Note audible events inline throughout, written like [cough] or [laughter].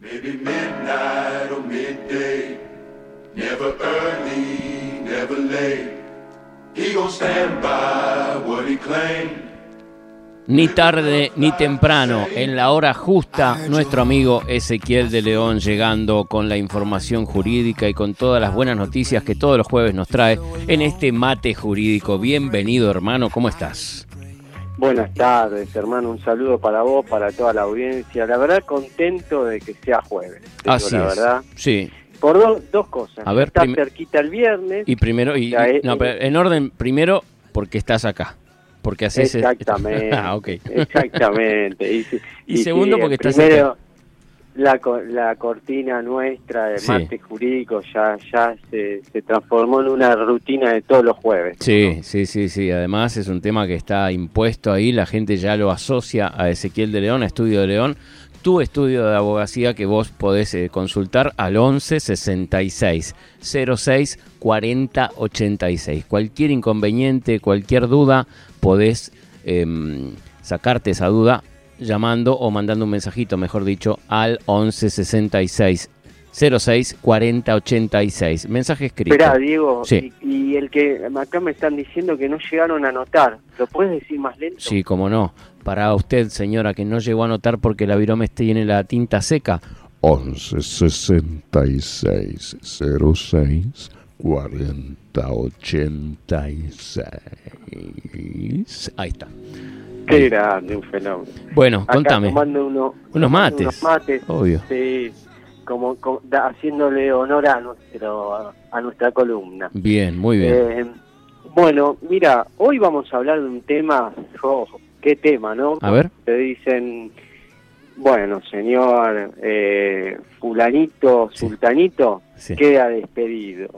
Maybe midnight or midday. Never early, never late. He stand by what he claimed. Ni tarde ni temprano, en la hora justa, nuestro amigo Ezequiel de León llegando con la información jurídica y con todas las buenas noticias que todos los jueves nos trae en este mate jurídico. Bienvenido hermano, ¿cómo estás? Buenas tardes, hermano. Un saludo para vos, para toda la audiencia. La verdad, contento de que sea jueves. Así la es. verdad. Sí. Por do- dos cosas. A ver, Está cerquita el viernes. Y primero, y, no, pero en orden, primero porque estás acá. Porque haces [laughs] Exactamente. ah, ok. Exactamente. Y, segundo, porque estás primero, la, la cortina nuestra de Sí. martes jurídico ya, ya se, se transformó en una rutina de todos los jueves. Sí, sí, sí, sí. Además es un tema que está impuesto ahí, la gente ya lo asocia a Ezequiel de León, a Estudio de León. Tu estudio de abogacía que vos podés eh, consultar al 11 66 06 40 86. Cualquier inconveniente, cualquier duda, podés em, sacarte esa duda llamando o mandando un mensajito, mejor dicho, al 11 66 06 40 86. Mensaje escrito. Esperá, Diego, Sí. y, y el que acá me están diciendo que no llegaron a anotar, ¿lo puedes decir más lento? Sí, cómo no. Para usted, señora, que no llegó a notar porque la virome tiene la tinta seca. 11 66 06 40 86. Ahí está. Qué grande, un fenómeno. Bueno, Acá contame. uno- Unos mates. Unos mates, Obvio. sí, como, como- da- haciéndole honor a, nuestro, a, a nuestra columna. Bien, muy bien. Eh, bueno, mira, hoy vamos a hablar de un tema, oh, qué tema, ¿no? A ver. Te dicen, bueno, señor eh, fulanito, Sí. sultanito, Sí. queda despedido.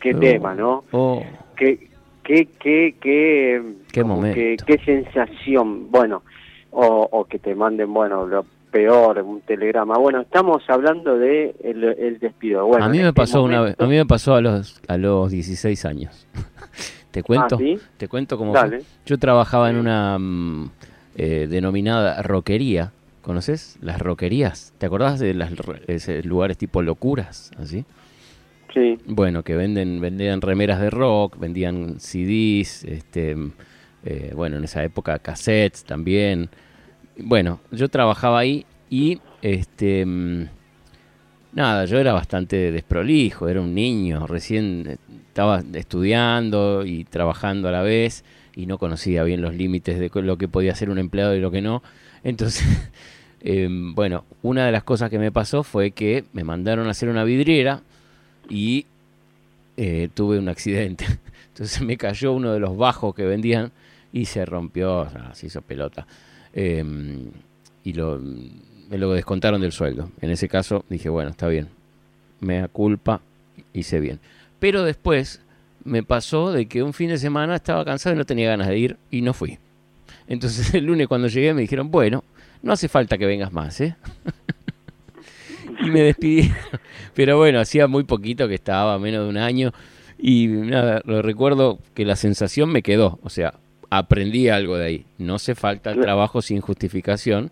Qué Oh. tema, ¿no? Oh, qué, qué, qué, qué, Qué momento. que- qué sensación, bueno, o, o que te manden, bueno, lo peor, un telegrama. Bueno, estamos hablando de el, el despido. Bueno, a mí me este pasó una vez, a mí me pasó a los a los 16 años. [laughs] ¿Te cuento? Ah, ¿sí? Te cuento cómo fue. Dale. Yo trabajaba en una mm, eh, denominada roquería. ¿Conoces las roquerías? ¿Te acordás de ro- ese lugares tipo locuras, así? Bueno, que venden, vendían remeras de rock, vendían CDs, este, eh, bueno, en esa época cassettes también. Bueno, yo trabajaba ahí y, este, mm, nada, yo era bastante desprolijo, era un niño, recién eh, estaba estudiando y trabajando a la vez y no conocía bien los límites de lo que podía hacer un empleado y lo que no. Entonces, [laughs] em, bueno, una de las cosas que me pasó fue que me mandaron a hacer una vidriera y eh, tuve un accidente. [laughs] Entonces me cayó uno de los bajos que vendían y se rompió, se hizo pelota. Eh, y lo, me lo descontaron del sueldo. En ese caso dije, bueno, está bien, me da culpa, hice bien. Pero después me pasó de que un fin de semana estaba cansado y no tenía ganas de ir y no fui. Entonces [laughs] el lunes cuando llegué me dijeron, bueno, no hace falta que vengas más, ¿eh? [laughs] y me despidí. [laughs] Pero bueno, hacía muy poquito que estaba, menos de un año. Y nada, lo recuerdo que la sensación me quedó. O sea, aprendí algo de ahí. No hace falta el trabajo sin justificación.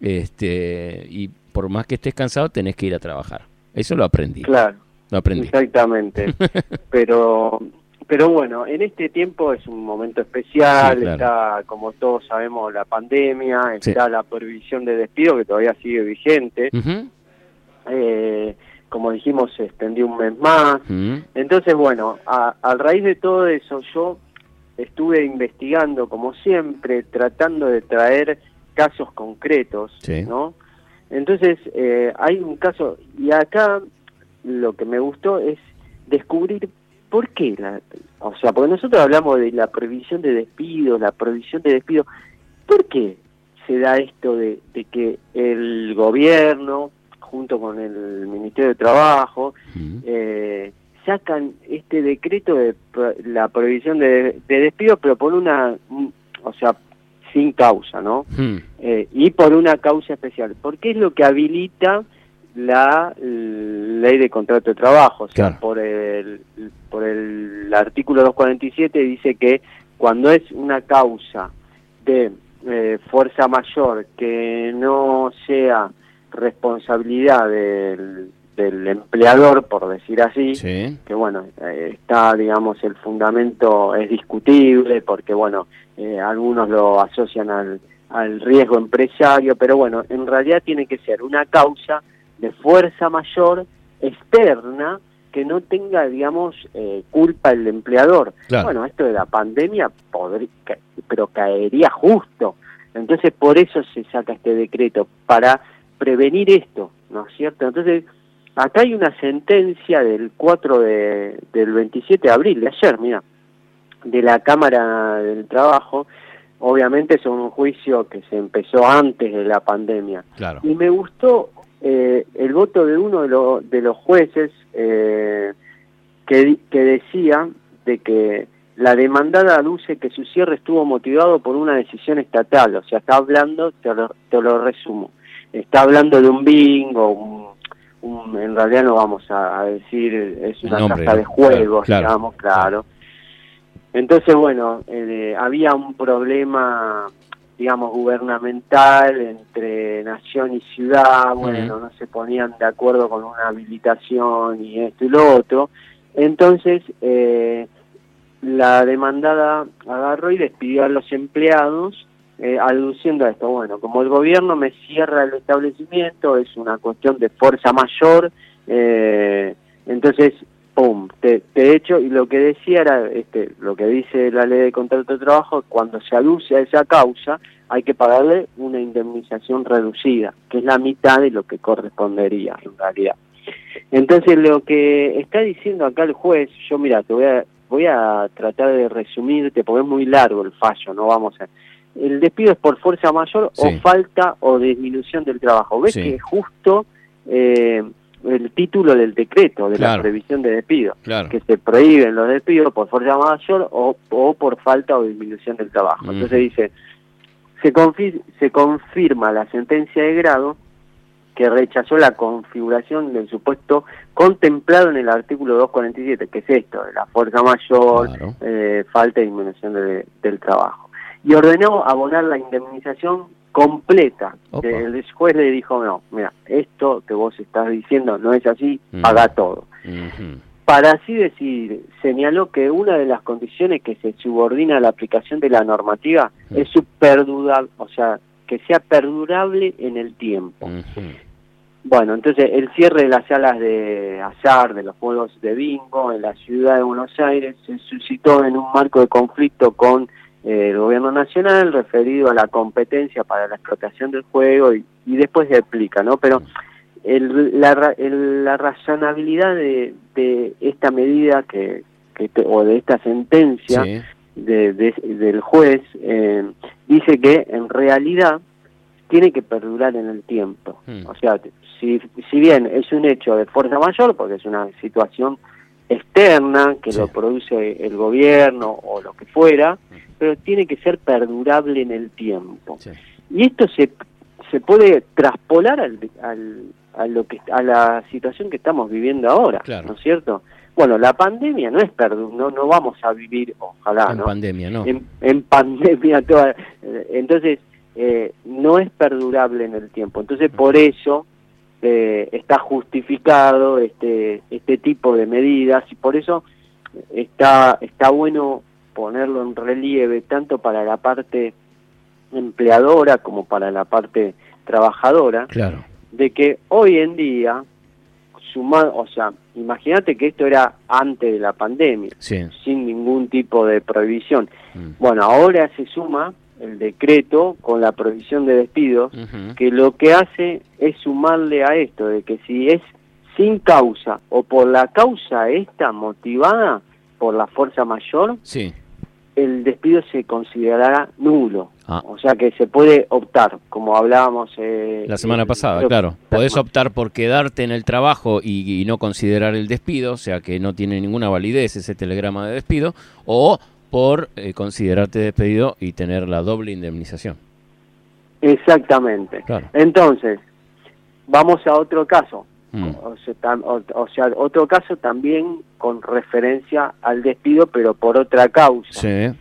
Este, y por más que estés cansado, tenés que ir a trabajar. Eso lo aprendí. claro, Lo aprendí. exactamente. [laughs] pero pero bueno, en este tiempo es un momento especial, Sí, claro. está, como todos sabemos, la pandemia, Sí. está la prohibición de despido que todavía sigue vigente. Ujú, Eh, como dijimos, se extendió un mes más. ujú. Entonces, bueno, a, a raíz de todo eso, yo estuve investigando, como siempre, tratando de traer casos concretos, Sí. ¿no? Entonces, eh, hay un caso, y acá lo que me gustó es descubrir por qué, la, o sea, porque nosotros hablamos de la prohibición de despido, la prohibición de despido, ¿por qué se da esto de, de que el gobierno, junto con el Ministerio de Trabajo, eh, sacan este decreto de la prohibición de, de despido, pero por una, un- o sea, sin causa, ¿no? Hmm. Eh, y por una causa especial, porque es lo que habilita la ley de contrato de trabajo, o sea, Claro. por el por el artículo 247 dice que cuando es una causa de eh, fuerza mayor que no sea responsabilidad del, del empleador, por decir así, Sí. que bueno, eh, está, digamos, el fundamento es discutible porque, bueno, eh, algunos lo asocian al, al riesgo empresario, pero bueno, en realidad tiene que ser una causa de fuerza mayor externa que no tenga, digamos, eh, culpa el empleador. Claro. Bueno, esto de la pandemia, podría, pero caería justo. Entonces, por eso se saca este decreto, para prevenir esto, ¿no es cierto? Entonces, acá hay una sentencia del 4 de, del 27 de abril, de ayer, mira, de la Cámara del Trabajo. Obviamente es un juicio que se empezó antes de la pandemia. Claro. Y me gustó eh, el voto de uno de, lo- de los jueces eh, que, que decía de que la demandada aduce que su cierre estuvo motivado por una decisión estatal. O sea, está hablando, te lo, te lo resumo, está hablando de un bingo, un, un- en realidad no vamos a, a decir, es una nombre, casa de juegos, Claro, digamos, claro. claro. Entonces, bueno, eh, había un problema, digamos, gubernamental entre nación y ciudad, bueno, no se ponían de acuerdo con una habilitación y esto y lo otro. Entonces, eh, la demandada agarró y despidió a los empleados eh, aduciendo a esto, bueno, como el gobierno me cierra el establecimiento, es una cuestión de fuerza mayor, eh, entonces, pum, te, te echo, y lo que decía era, este, lo que dice la ley de contrato de trabajo, cuando se aduce a esa causa, hay que pagarle una indemnización reducida, que es la mitad de lo que correspondería en realidad. Entonces, lo que está diciendo acá el juez, yo mira, te voy a, voy a tratar de resumirte, porque es muy largo el fallo, no vamos a... El despido es por fuerza mayor Sí. o falta o disminución del trabajo. ¿Ves Sí. que es justo eh, el título del decreto, de Claro. la previsión de despido? Claro. que se prohíben los despidos por fuerza mayor o, o por falta o disminución del trabajo. Entonces dice, se, se confirma la sentencia de grado que rechazó la configuración del supuesto contemplado en el artículo 247, que es esto, de la fuerza mayor, Claro. eh, falta y disminución de- del trabajo. Y ordenó abonar la indemnización completa. Opa. El juez le dijo, no, mira, esto que vos estás diciendo no es así, Mm. paga todo. Para así decir, señaló que una de las condiciones que se subordina a la aplicación de la normativa Mm. es su perdura, o sea, que sea perdurable en el tiempo. Bueno, entonces el cierre de las salas de azar, de los juegos de bingo en la ciudad de Buenos Aires se suscitó en un marco de conflicto con el gobierno nacional referido a la competencia para la explotación del juego y, y después se explica, ¿no? Pero el- la, el- la razonabilidad de, de esta medida que, que te- o de esta sentencia Sí. de- de- del juez eh, dice que en realidad tiene que perdurar en el tiempo. Mm. O sea, si, si bien es un hecho de fuerza mayor, porque es una situación externa que Sí. lo produce el gobierno o lo que fuera, pero tiene que ser perdurable en el tiempo. Sí. Y esto se, se puede traspolar al, al- a, lo que, a la situación que estamos viviendo ahora, Claro. ¿no es cierto? Bueno, la pandemia no es perdu no, no vamos a vivir, ojalá, en ¿no? pandemia, ¿no? en, en pandemia [laughs] toda eh, entonces eh, no es perdurable en el tiempo entonces por eso eh, está justificado este este tipo de medidas y por eso está está bueno ponerlo en relieve tanto para la parte empleadora como para la parte trabajadora Claro. de que hoy en día sumado o sea imagínate que esto era antes de la pandemia Sí. sin ningún tipo de prohibición. Mm. Bueno, ahora se suma el decreto con la prohibición de despidos, que lo que hace es sumarle a esto, de que si es sin causa o por la causa esta motivada por la fuerza mayor, Sí. el despido se considerará nulo. Ah. O sea que se puede optar, como hablábamos eh, La semana pasada, claro. Podés optar por quedarte en el trabajo y, y no considerar el despido, o sea que no tiene ninguna validez ese telegrama de despido, o por eh, considerarte despedido y tener la doble indemnización. Exactamente. Claro. Entonces, vamos a otro caso. Mm. O sea, tam- o- o sea, otro caso también con referencia al despido, pero por otra causa. Sí.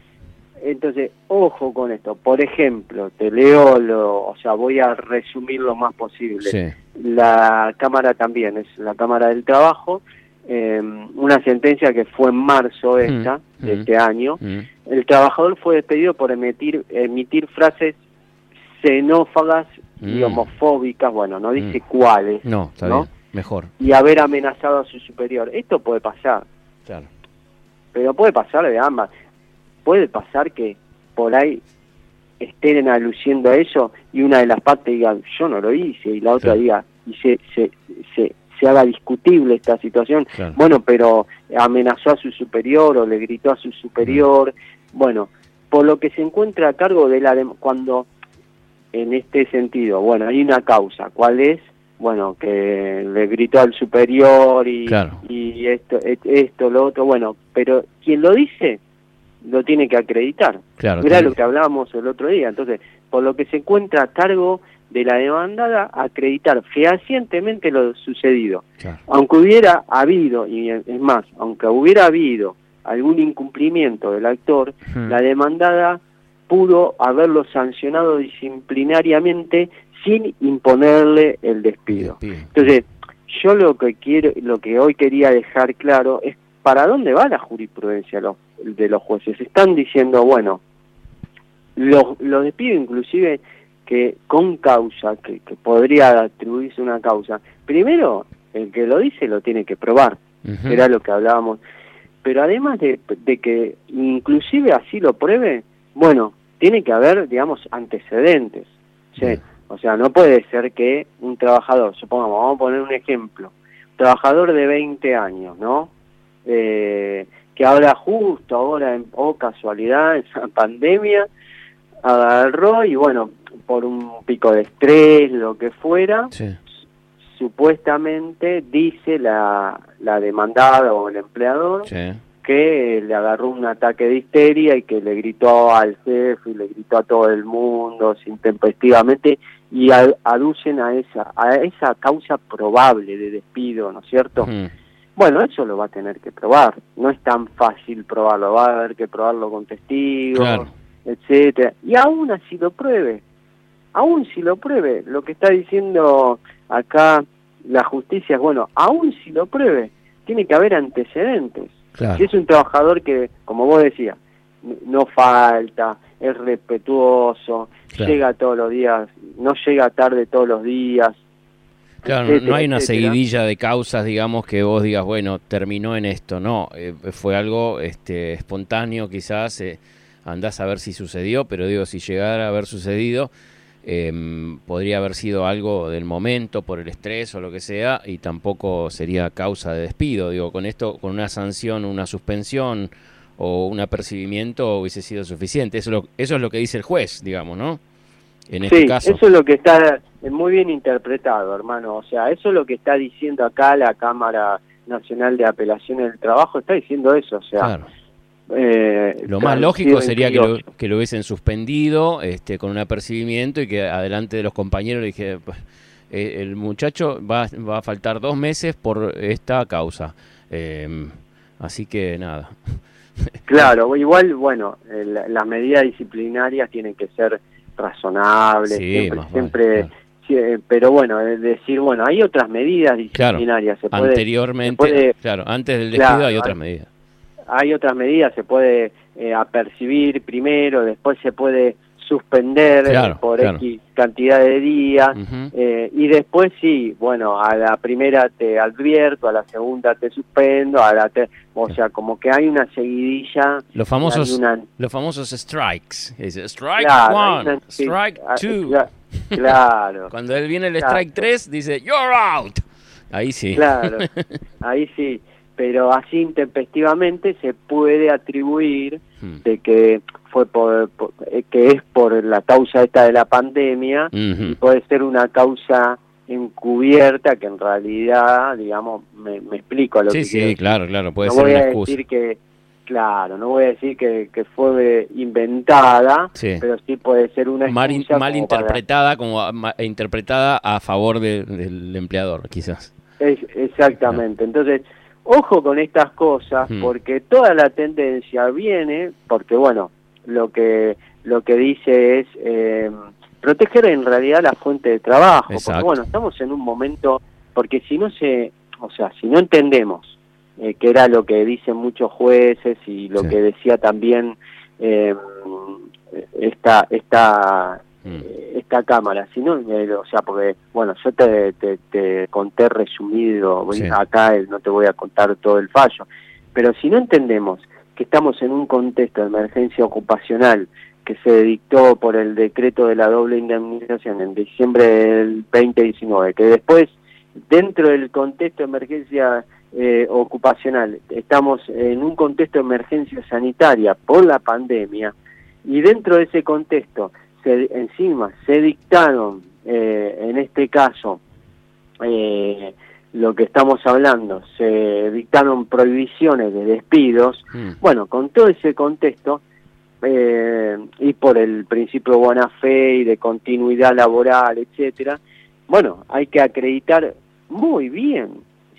Entonces, ojo con esto. Por ejemplo, te leo, lo, o sea, voy a resumir lo más posible. Sí. La Cámara también, es la Cámara del Trabajo, eh, una sentencia que fue en marzo esta, Mm, de mm. este año. Mm. El trabajador fue despedido por emitir, emitir frases xenófagas y Mm. homofóbicas, bueno, no dice Mm. cuáles, No, está ¿no? bien. Mejor. y haber amenazado a su superior. Esto puede pasar, Claro. pero puede pasar de ambas. Puede pasar que por ahí estén aluciendo a eso y una de las partes diga yo no lo hice y la otra diga y se, se, se, se haga discutible esta situación. Claro. Bueno, pero amenazó a su superior o le gritó a su superior. Bueno, por lo que se encuentra a cargo de la cuando en este sentido, bueno, hay una causa, ¿cuál es? Bueno, que le gritó al superior y, Claro. y esto, et- esto, lo otro, bueno, pero quien lo dice lo tiene que acreditar. Claro. Era lo que hablábamos el otro día. Entonces, por lo que se encuentra a cargo de la demandada, acreditar fehacientemente lo sucedido. claro. Aunque hubiera habido, y es más, aunque hubiera habido algún incumplimiento del actor, la demandada pudo haberlo sancionado disciplinariamente sin imponerle el despido. Despido. Entonces, yo lo que quiero, lo que hoy quería dejar claro es para dónde va la jurisprudencia de los jueces. Están diciendo, bueno, los, los despidos inclusive que con causa, que, que podría atribuirse una causa, primero el que lo dice lo tiene que probar, era lo que hablábamos. Pero además de, de que inclusive así lo pruebe, bueno, tiene que haber, digamos, antecedentes. O sea, no puede ser que un trabajador, supongamos, vamos a poner un ejemplo, trabajador de 20 años, ¿no? Eh, que ahora justo ahora, en, oh casualidad, en esa pandemia, agarró y bueno, por un pico de estrés, lo que fuera, Sí. supuestamente dice la, la demandada o el empleador Sí. que le agarró un ataque de histeria y que le gritó al jefe y le gritó a todo el mundo intempestivamente y aducen a esa a esa causa probable de despido, ¿no es cierto? Mm. Bueno, eso lo va a tener que probar. No es tan fácil probarlo, va a haber que probarlo con testigos, Claro. Etcétera. Y aún así lo pruebe, aún si lo pruebe, lo que está diciendo acá la justicia es, bueno, aún si lo pruebe, tiene que haber antecedentes. Claro. Si es un trabajador que, como vos decías, no falta, es respetuoso, Claro. llega todos los días, no llega tarde todos los días. Claro, no- no etcétera, hay una etcétera. seguidilla de causas, digamos, que vos digas, bueno, terminó en esto. No, eh, fue algo este, espontáneo, quizás. Eh, andás a ver si sucedió, pero digo, si llegara a haber sucedido, em, podría haber sido algo del momento, por el estrés o lo que sea, y tampoco sería causa de despido. Digo, con esto, con una sanción, una suspensión o un apercibimiento hubiese sido suficiente. Eso, es lo- eso es lo que dice el juez, digamos, ¿no? En este sí, caso. eso es lo que está eh, muy bien interpretado, hermano. O sea, eso es lo que está diciendo acá la Cámara Nacional de Apelaciones del Trabajo, está diciendo eso. O sea, Claro. Eh, Lo más lógico sería que lo, que lo hubiesen suspendido este, con un apercibimiento y que adelante de los compañeros le dije, "Pues, eh, el muchacho va, va a faltar dos meses por esta causa. Eh, así que nada. [laughs] Claro, igual, bueno, eh, la- las medidas disciplinarias tienen que ser razonables, Sí, siempre, vale, siempre claro. sí, pero bueno, es decir, bueno, hay otras medidas Claro, disciplinarias, se puede, Anteriormente, se puede- claro, antes del despido Claro, hay otras medidas. Hay otras medidas, se puede eh, apercibir primero, después se puede suspender Claro, por claro. X cantidad de días, eh, y después sí, bueno, a la primera te advierto, a la segunda te suspendo, a la te- o sea, como que hay una seguidilla, Los famosos, una- los famosos strikes. Strike Claro, one, una- strike ah, two. cla- Claro, [laughs] Cuando él viene el strike 3, dice, you're out. Ahí sí. claro, [laughs] ahí sí, pero así intempestivamente se puede atribuir Mm. de que fue por, por- eh, que es por la causa esta de la pandemia y puede ser una causa encubierta que en realidad, digamos, me, me explico a lo Sí, que quiero sí, decir. claro, claro, puede no ser voy una a excusa. decir que, claro, no voy a decir que, que fue inventada, Sí. pero sí puede ser una mal, in- mal como para- interpretada como a- ma- interpretada a favor de- del empleador quizás Es- exactamente. Entonces, ojo con estas cosas, Hmm. porque toda la tendencia viene, porque bueno, lo que lo que dice es eh, proteger en realidad la fuente de trabajo, porque Exacto. bueno, estamos en un momento, porque si no se, o sea, si no entendemos eh, que era lo que dicen muchos jueces y lo Sí. que decía también eh, esta esta Mm. eh, esta cámara, si no, eh, o sea, porque, bueno, yo te, te, te conté resumido, Sí. acá eh, no te voy a contar todo el fallo, pero si no entendemos que estamos en un contexto de emergencia ocupacional que se dictó por el decreto de la doble indemnización en diciembre del 2019, que después, dentro del contexto de emergencia eh, ocupacional, estamos en un contexto de emergencia sanitaria por la pandemia, y dentro de ese contexto, se, encima se dictaron, eh, en este caso, eh, lo que estamos hablando, se dictaron prohibiciones de despidos, Mm. bueno, con todo ese contexto, eh, y por el principio de buena fe y de continuidad laboral, etcétera, bueno, hay que acreditar muy bien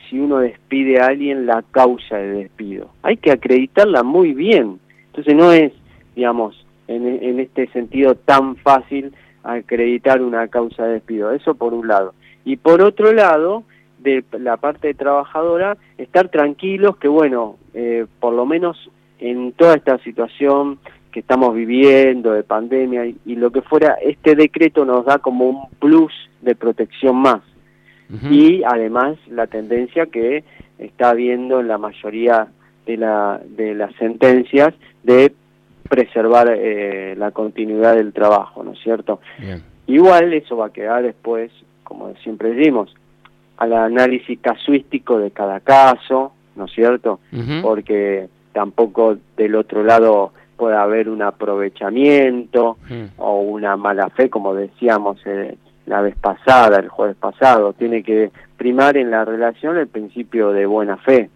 si uno despide a alguien la causa de despido. Hay que acreditarla muy bien. Entonces no es, digamos, en, en este sentido tan fácil acreditar una causa de despido. Eso por un lado. Y por otro lado, de la parte trabajadora, estar tranquilos que, bueno, eh, por lo menos en toda esta situación que estamos viviendo de pandemia y, y lo que fuera, este decreto nos da como un plus de protección más. Y además la tendencia que está habiendo en la mayoría de, la, de las sentencias de preservar eh, la continuidad del trabajo, ¿no es cierto? Bien. Igual eso va a quedar después, como siempre decimos, al análisis casuístico de cada caso, ¿no es cierto? Porque tampoco del otro lado puede haber un aprovechamiento o una mala fe, como decíamos eh, la vez pasada, el jueves pasado. Tiene que primar en la relación el principio de buena fe.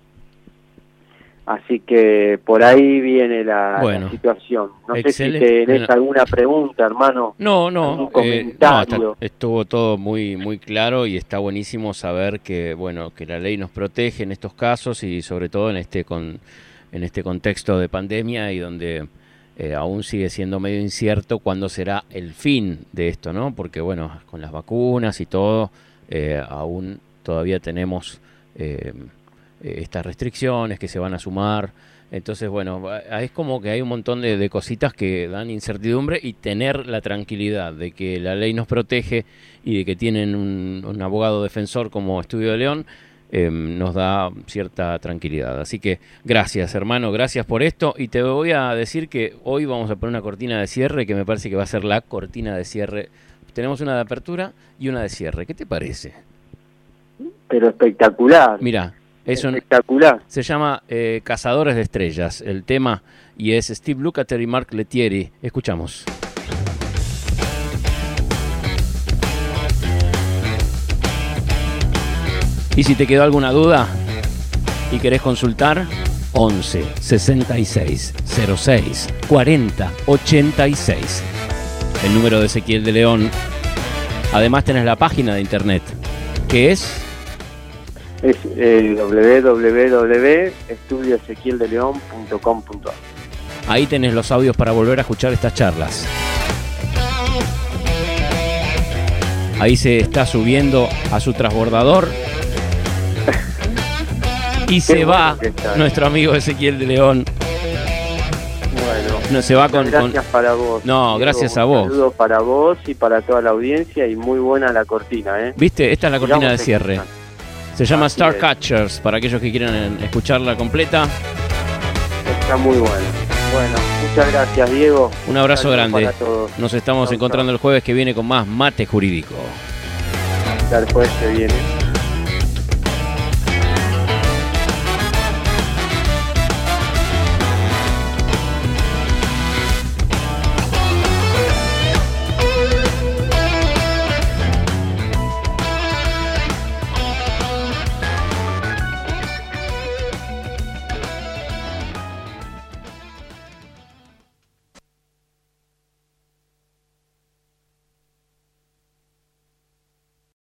Así que por ahí viene la, situación. No sé si tenés Bueno. alguna pregunta, hermano. No, no, eh, no, comentario. está- estuvo todo muy muy claro y está buenísimo saber que bueno que la ley nos protege en estos casos y sobre todo en este con en este contexto de pandemia y donde eh, aún sigue siendo medio incierto cuándo será el fin de esto, ¿no? Porque bueno con las vacunas y todo eh, aún todavía tenemos eh, estas restricciones que se van a sumar. Entonces, bueno, es como que hay un montón de, de cositas que dan incertidumbre y tener la tranquilidad de que la ley nos protege y de que tienen un, un abogado defensor como Estudio de León, eh, nos da cierta tranquilidad. Así que gracias, hermano, gracias por esto. Y te voy a decir que hoy vamos a poner una cortina de cierre que me parece que va a ser la cortina de cierre. Tenemos una de apertura y una de cierre. ¿Qué te parece? Pero espectacular. Mira, es un, espectacular. se llama eh, Cazadores de Estrellas, el tema, y es Steve Lukather y Mark Letieri. Escuchamos. Y si te quedó alguna duda y querés consultar, 11 66 06 40 86. El número de Ezequiel de León. Además tenés la página de internet, que es Es eh, www.estudioezequieldeleon.com.ar Ahí tenés los audios para volver a escuchar estas charlas. Ahí se está subiendo a su transbordador. [laughs] Y se bueno va nuestro amigo Ezequiel de León. Bueno, No, se va con, gracias para vos. No, Diego. gracias a Un vos. saludo para vos y para toda la audiencia y muy buena la cortina, ¿eh? ¿Viste? Esta es la cortina de cierre. Se llama Así Star es. Catchers, para aquellos que quieran escucharla completa. Está muy bueno. Bueno, muchas gracias, Diego. Un abrazo Saludos grande. Para todos. Nos estamos Chau, encontrando el jueves que viene con más mate jurídico. Hasta el jueves que viene.